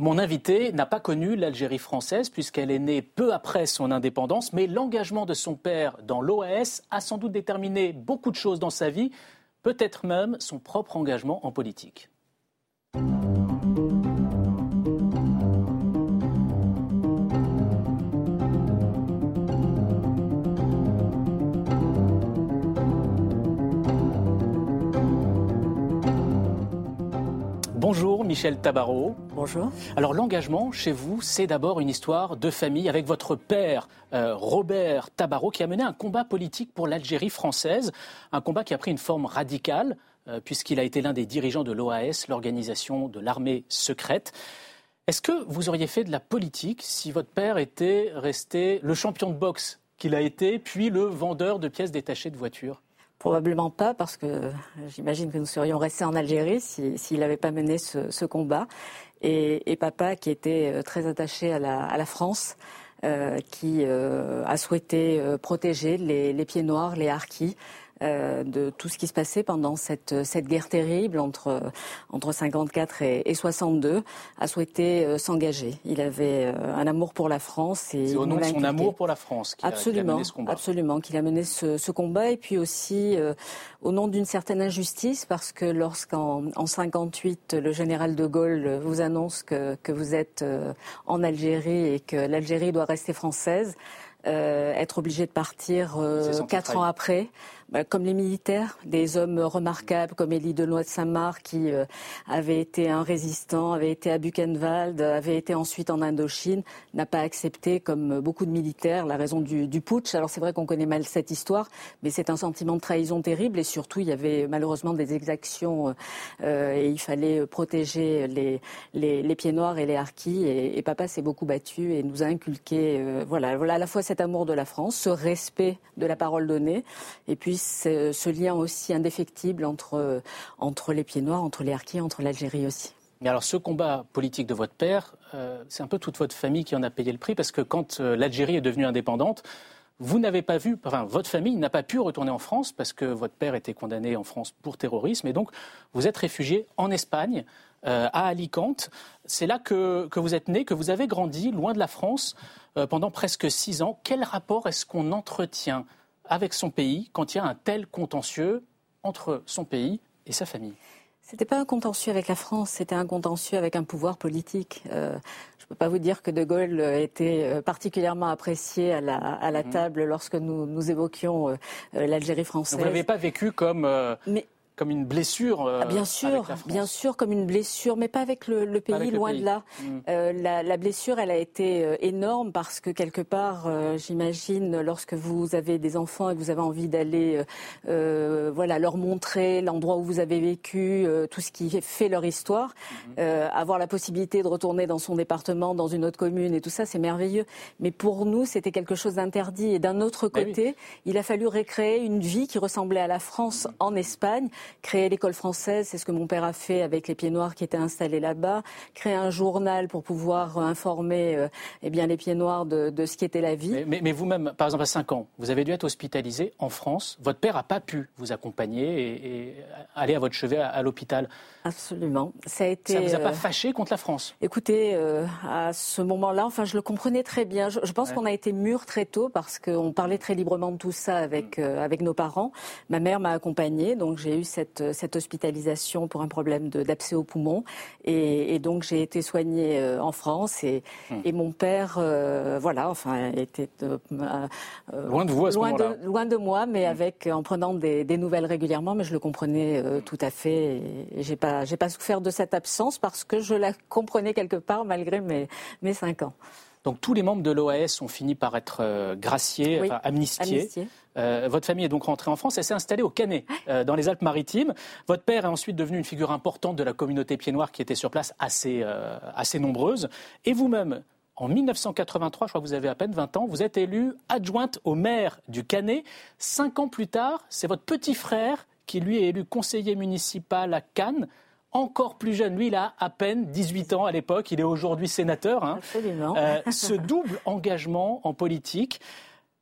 Mon invité n'a pas connu l'Algérie française puisqu'elle est née peu après son indépendance, mais l'engagement de son père dans l'OAS a sans doute déterminé beaucoup de choses dans sa vie, peut-être même son propre engagement en politique. Bonjour Michel Tabarot. Bonjour. Alors l'engagement chez vous, c'est d'abord une histoire de famille avec votre père euh, Robert Tabarot qui a mené un combat politique pour l'Algérie française, un combat qui a pris une forme radicale euh, puisqu'il a été l'un des dirigeants de l'OAS, l'organisation de l'armée secrète. Est-ce que vous auriez fait de la politique si votre père était resté le champion de boxe qu'il a été, puis le vendeur de pièces détachées de voitures? Probablement pas, parce que j'imagine que nous serions restés en Algérie s'il n'avait pas mené ce, combat. Et, papa, qui était euh, très attaché à la, France, euh, qui euh, a souhaité protéger les, les, pieds noirs, les harkis, euh, de tout ce qui se passait pendant cette, cette guerre terrible entre, entre 54 et, et 62, a souhaité euh, s'engager. Il avait euh, un amour pour la France. C'est au nom de son amour pour la France qu'il absolument, a, mené ce combat. Absolument, qu'il a mené ce, ce, combat et puis aussi au nom d'une certaine injustice parce que lorsqu'en en 58 le général de Gaulle vous annonce que, que vous êtes en Algérie et que l'Algérie doit rester française, être obligé de partir quatre ans après. Bah, comme les militaires, des hommes remarquables comme Élie Deloy de Saint-Marc qui euh, avait été un résistant, avait été à Buchenwald, avait été ensuite en Indochine, n'a pas accepté, comme beaucoup de militaires, la raison du, putsch. Alors c'est vrai qu'on connaît mal cette histoire, mais c'est un sentiment de trahison terrible et surtout il y avait malheureusement des exactions euh, et il fallait protéger les, les, pieds noirs et les harkis et, papa s'est beaucoup battu et nous a inculqué euh, voilà, voilà à la fois cet amour de la France, ce respect de la parole donnée et puis ce lien aussi indéfectible entre, entre les pieds noirs, entre les harkis, entre l'Algérie aussi. Mais alors ce combat politique de votre père, euh, c'est un peu toute votre famille qui en a payé le prix parce que quand euh, l'Algérie est devenue indépendante, vous n'avez pas vu, enfin votre famille n'a pas pu retourner en France parce que votre père était condamné en France pour terrorisme et donc vous êtes réfugié en Espagne, euh, à Alicante. C'est là que, que, vous êtes né, que vous avez grandi, loin de la France, pendant presque six ans. Quel rapport est-ce qu'on entretient avec son pays quand il y a un tel contentieux entre son pays et sa famille c'était pas un contentieux avec la France, c'était un contentieux avec un pouvoir politique. Euh, je ne peux pas vous dire que De Gaulle était euh, particulièrement apprécié à la, à la mhm. table lorsque nous, nous évoquions euh, l'Algérie française. Vous n'avez pas vécu comme comme une blessure. Euh, ah, bien sûr, bien sûr, comme une blessure, mais pas avec le, pays, loin de là. Mm. Euh, la, blessure, elle a été euh, énorme parce que quelque part, j'imagine, lorsque vous avez des enfants et que vous avez envie d'aller, voilà, leur montrer l'endroit où vous avez vécu, tout ce qui fait leur histoire, mm-hmm. avoir la possibilité de retourner dans son département, dans une autre commune et tout ça, c'est merveilleux. Mais pour nous, c'était quelque chose d'interdit. Et d'un autre ben côté, il a fallu recréer une vie qui ressemblait à la France en Espagne créer l'école française, c'est ce que mon père a fait avec les pieds noirs qui étaient installés là-bas, créer un journal pour pouvoir informer euh, eh bien, les pieds noirs de, ce qui était la vie. Mais, vous-même, par exemple, à 5 ans, vous avez dû être hospitalisé en France. Votre père n'a pas pu vous accompagner et, aller à votre chevet à, l'hôpital. Absolument. Ça a été. Ça vous a pas euh, fâché contre la France? Écoutez, euh, à ce moment-là, enfin, je le comprenais très bien. Je, pense qu'on a été mûrs très tôt parce qu'on parlait très librement de tout ça avec, mm. avec nos parents. Ma mère m'a accompagnée, donc j'ai eu cette, hospitalisation pour un problème d'abcès au poumon. Et, donc j'ai été soignée euh, en France et, hmm. mon père, euh, voilà, enfin, était euh, loin de vous à ce loin, de, loin de moi, mais hmm. avec en prenant des, nouvelles régulièrement. Mais je le comprenais tout à fait. Et, j'ai pas, j'ai pas souffert de cette absence parce que je la comprenais quelque part malgré mes, mes cinq ans. Donc tous les membres de l'OAS ont fini par être graciés, enfin, amnistiés. Euh, votre famille est donc rentrée en France et s'est installée au Canet, euh, dans les Alpes-Maritimes. Votre père est ensuite devenu une figure importante de la communauté pied noir qui était sur place, assez, euh, assez nombreuse. Et vous-même, en 1983, je crois que vous avez à peine 20 ans, vous êtes élue adjointe au maire du Canet. Cinq ans plus tard, c'est votre petit frère qui, lui, est élu conseiller municipal à Cannes encore plus jeune. Lui, il a à peine 18 ans à l'époque. Il est aujourd'hui sénateur. Hein. Absolument. ce double engagement en politique,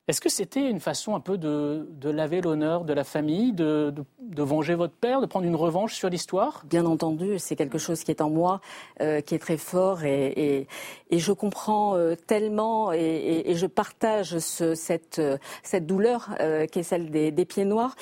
Est-ce que c'était une façon un peu de, laver l'honneur de la famille, de, venger votre père, de prendre une revanche sur l'histoire? Bien entendu, c'est quelque chose qui est en moi, euh, qui est très fort et, je comprends euh, tellement et, je partage cette, cette douleur euh, qui est celle des pieds noirs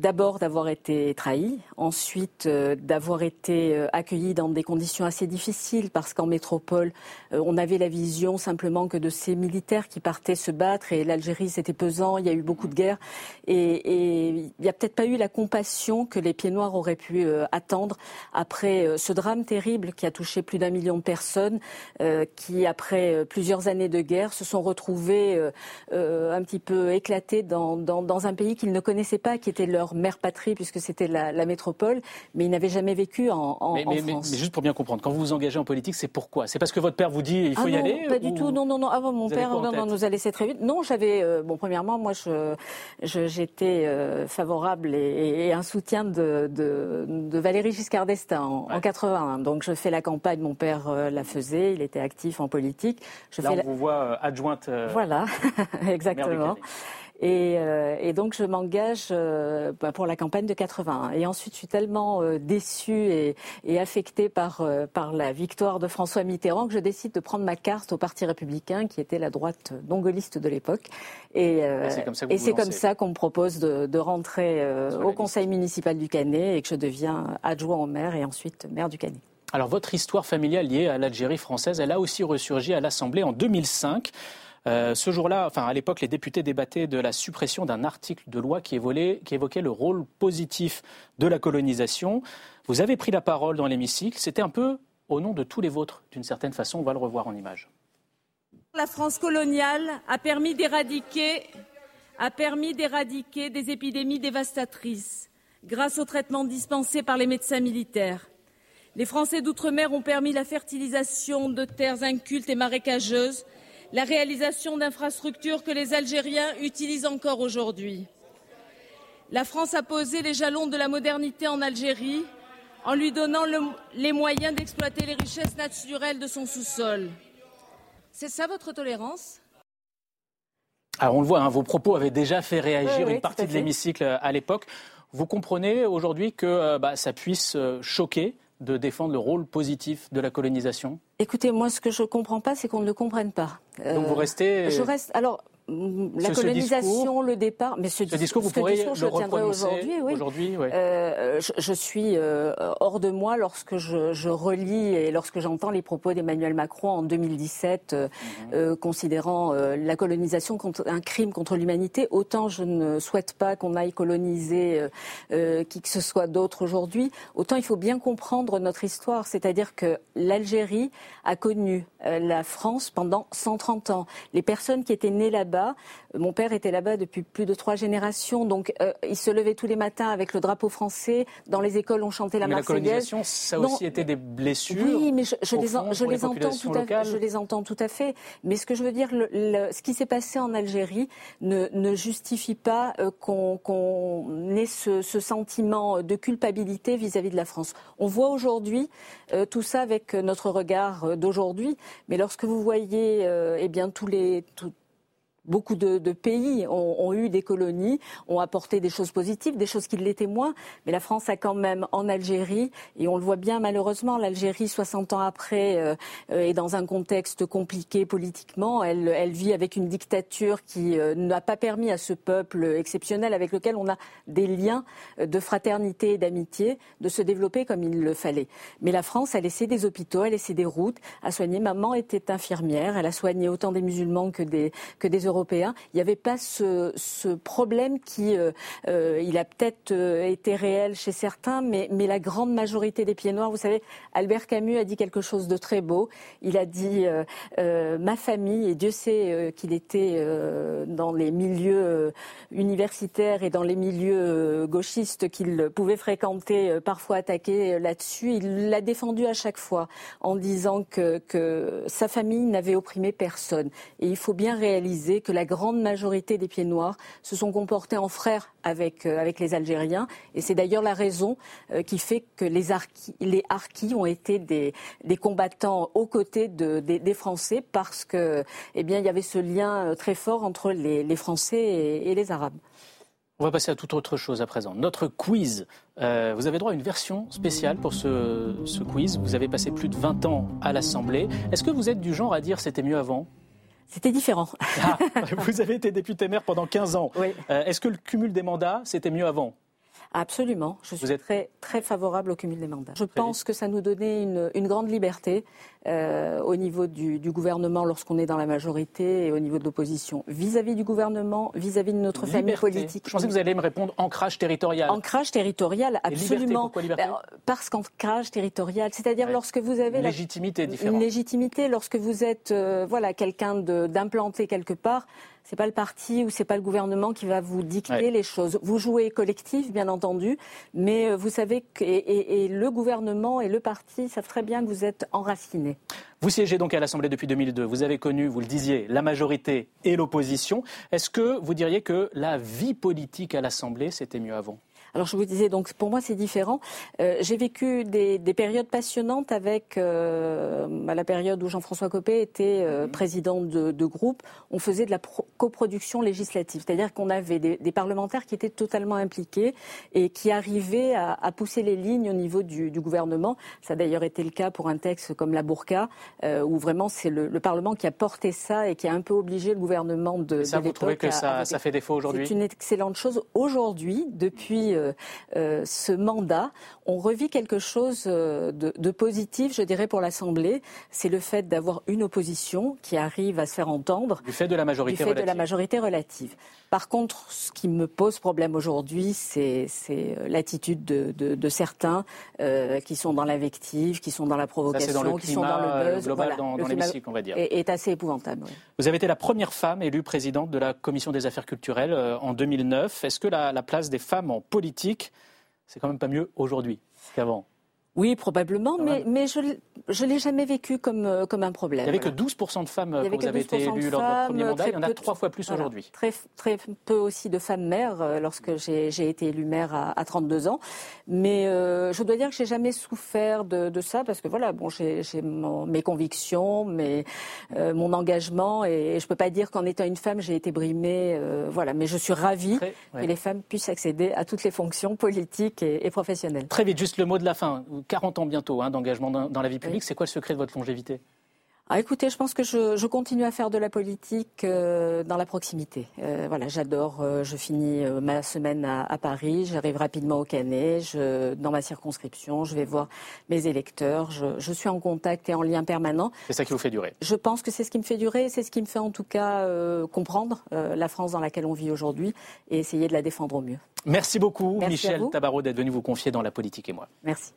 d'abord d'avoir été trahi, ensuite euh, d'avoir été euh, accueilli dans des conditions assez difficiles parce qu'en métropole, euh, on avait la vision simplement que de ces militaires qui partaient se battre et l'Algérie c'était pesant, il y a eu beaucoup de guerres. Et, il n'y a peut-être pas eu la compassion que les pieds noirs auraient pu attendre après ce drame terrible qui a touché plus d'un million de personnes, qui après plusieurs années de guerre se sont retrouvés un petit peu éclatés dans, dans un pays qu'ils ne connaissaient pas, qui était leur mère patrie puisque c'était la, métropole, mais ils n'avaient jamais vécu en, France. Mais, juste pour bien comprendre, quand vous vous engagez en politique, c'est pourquoi? C'est parce que votre père vous dit il faut y ah aller Pas du tout, non, non, non. Avant mon père nous a laissé très vite. Non, j'avais, euh, bon, premièrement, moi, je, j'étais euh, favorable et, un soutien de, de, Valérie Giscard d'Estaing en, 81. Donc, je fais la campagne, mon père euh, la faisait, il était actif en politique. Je Là, on vous voit adjointe. voilà, exactement. Euh, et, donc je m'engage euh, bah, pour la campagne de 81. Et ensuite, je suis tellement euh, déçue et, et affectée par, par la victoire de François Mitterrand que je décide de prendre ma carte au Parti républicain, qui était la droite dongoliste de l'époque. Et, c'est comme ça qu'on me propose de, de rentrer au conseil municipal du Canet et que je deviens adjoint au maire et ensuite maire du Canet. Alors votre histoire familiale liée à l'Algérie française, elle a aussi ressurgi à l'Assemblée en 2005. Euh, ce jour-là, enfin à l'époque, les députés débattaient de la suppression d'un article de loi qui, évoquait le rôle positif de la colonisation. Vous avez pris la parole dans l'hémicycle. C'était un peu au nom de tous les vôtres, d'une certaine façon. On va le revoir en image. La France coloniale a permis d'éradiquer a permis d'éradiquer des épidémies dévastatrices grâce aux traitements dispensés par les médecins militaires. Les Français d'outre-mer ont permis la fertilisation de terres incultes et marécageuses la réalisation d'infrastructures que les Algériens utilisent encore aujourd'hui. La France a posé les jalons de la modernité en Algérie en lui donnant les moyens d'exploiter les richesses naturelles de son sous-sol. C'est ça votre tolérance? Alors on le voit, hein, vos propos avaient déjà fait réagir une partie de l'hémicycle à l'époque. Vous comprenez aujourd'hui que euh, bah, ça puisse euh, choquer de défendre le rôle positif de la colonisation? Écoutez, moi, ce que je ne comprends pas, c'est qu'on ne le comprenne pas. Donc vous restez. Je reste. Alors, la colonisation, le départ. Mais ce, discours, vous pourriez le je aujourd'hui. Oui. Aujourd'hui, euh, je, suis euh, hors de moi lorsque je, relis et lorsque j'entends les propos d'Emmanuel Macron en 2017, euh, mhm. considérant la colonisation contre, un crime contre l'humanité. Autant je ne souhaite pas qu'on aille coloniser qui que ce soit d'autre aujourd'hui. Autant il faut bien comprendre notre histoire, c'est-à-dire que l'Algérie a connu la France pendant 130 ans. Les personnes qui étaient nées là-bas mon père était là-bas depuis plus de trois générations, donc euh, il se levait tous les matins avec le drapeau français. Dans les écoles, on chantait la mais Marseillaise. La colonisation, ça aussi été des blessures. Oui, mais je, les, entends tout à, je les entends tout à fait. Mais ce que je veux dire, ce qui s'est passé en Algérie ne, justifie pas euh, qu'on ait ce, sentiment de culpabilité vis-à-vis de la France. On voit aujourd'hui euh, tout ça avec notre regard d'aujourd'hui, mais lorsque vous voyez eh bien tous les Beaucoup de, pays ont, eu des colonies, ont apporté des choses positives, des choses qui l'étaient moins. Mais la France a quand même en Algérie, et on le voit bien malheureusement, l'Algérie, 60 ans après, euh, euh, est dans un contexte compliqué politiquement. Elle, vit avec une dictature qui euh, n'a pas permis à ce peuple exceptionnel avec lequel on a des liens de fraternité et d'amitié de se développer comme il le fallait. Mais la France a laissé des hôpitaux, a laissé des routes, a soigné. Maman était infirmière, elle a soigné autant des musulmans que des, des il n'y avait pas ce, problème qui, euh, euh, il a peut-être euh, été réel chez certains, mais, la grande majorité des pieds noirs, vous savez, Albert Camus a dit quelque chose de très beau. Il a dit ma famille, et Dieu sait qu'il était dans les milieux universitaires et dans les milieux gauchistes qu'il pouvait fréquenter, parfois attaquer là-dessus. Il l'a défendu à chaque fois en disant que, que sa famille n'avait opprimé personne. Et il faut bien réaliser que la grande majorité des pieds noirs se sont comportés en frères avec, avec les Algériens. Et c'est d'ailleurs la raison qui fait que les, harkis, les ont été des, des combattants aux côtés de, des, Français parce que, eh bien, il y avait ce lien très fort entre les, Français et les Arabes. On va passer à toute autre chose à présent. Notre quiz. Euh, vous avez droit à une version spéciale pour ce, quiz. Vous avez passé plus de 20 ans à l'Assemblée. Est-ce que vous êtes du genre à dire c'était mieux avant? C'était différent. Ah, vous avez été député maire pendant 15 ans. Oui. Euh, est-ce que le cumul des mandats, c'était mieux avant? Absolument. Je suis très, très favorable au cumul des mandats. Je pense que ça nous donnait une, grande liberté euh, au niveau du, gouvernement lorsqu'on est dans la majorité et au niveau de l'opposition. Vis-à-vis du gouvernement, vis-à-vis de notre famille politique. Je pensais que vous alliez me répondre ancrage territorial. Ancrage territorial, absolument. liberté, pourquoi liberté ben, Parce qu'ancrage territorial, c'est-à-dire lorsque vous avez une légitimité différente. Une légitimité, lorsque vous êtes euh, voilà quelqu'un d'implanté quelque part, c'est pas le parti ou c'est pas le gouvernement qui va vous dicter les choses. Vous jouez collectif, bien entendu, mais euh, vous savez que et, le gouvernement et le parti savent très bien que vous êtes enracinés. Vous siégez donc à l'Assemblée depuis 2002. Vous avez connu, vous le disiez, la majorité et l'opposition. Est-ce que vous diriez que la vie politique à l'Assemblée, c'était mieux avant? Alors je vous disais, donc pour moi c'est différent. Euh, j'ai vécu des, périodes passionnantes avec euh, à la période où Jean-François Copé était euh, mhm. président de, groupe. On faisait de la coproduction législative, c'est-à-dire qu'on avait des, parlementaires qui étaient totalement impliqués et qui arrivaient à, pousser les lignes au niveau du, gouvernement. Ça a d'ailleurs été le cas pour un texte comme la Bourca, où vraiment c'est le, Parlement qui a porté ça et qui a un peu obligé le gouvernement de. Et ça, vous trouvez que ça, ça fait défaut aujourd'hui C'est une excellente chose aujourd'hui, depuis ce mandat, on revit quelque chose euh, de, positif, je dirais, pour l'Assemblée. C'est le fait d'avoir une opposition qui arrive à se faire entendre. Du fait de la majorité du fait relative. de la majorité relative. Par contre, ce qui me pose problème aujourd'hui, c'est l'attitude de, certains qui sont dans l'invective, qui sont dans la provocation, qui sont dans le buzz. Global dans, l'hémicycle, on va dire. Est, est assez épouvantable. Vous avez été la première femme élue présidente de la Commission des affaires culturelles en 2009. Est-ce que la place des femmes en politique c'est quand même pas mieux aujourd'hui qu'avant. Oui, probablement, mais, mais je ne l'ai jamais vécu comme, euh, comme un problème. Il n'y avait que 12% de femmes quand vous avez été élues lors de votre premier mandat. Il y en a trois fois plus aujourd'hui. Très, très peu aussi de femmes mères euh, lorsque j'ai été élue maire à, 32 ans. Mais euh, je dois dire que j'ai jamais souffert de, ça parce que voilà, bon, j'ai mes convictions, mes, mon engagement et, je ne peux pas dire qu'en étant une femme, j'ai été brimée. voilà, mais je suis ravie que les femmes puissent accéder à toutes les fonctions politiques et, et professionnelles. Très vite, juste le mot de la fin 40 ans bientôt hein, d'engagement dans, la vie publique. C'est quoi le secret de votre longévité? Ah, écoutez, je pense que je, continue à faire de la politique euh, dans la proximité. Euh, voilà, j'adore. Euh, je finis ma semaine à, Paris. J'arrive rapidement au Canet. dans ma circonscription, je vais voir mes électeurs. Je, suis en contact et en lien permanent. C'est ça qui vous fait durer? Je pense que c'est ce qui me fait durer. C'est ce qui me fait en tout cas comprendre la France dans laquelle on vit aujourd'hui et essayer de la défendre au mieux. Merci beaucoup, Michel Tabarot, d'être venu vous confier dans la politique et moi. Merci.